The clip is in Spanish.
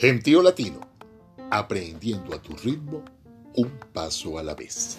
Gentío Latino, aprendiendo a tu ritmo, un paso a la vez.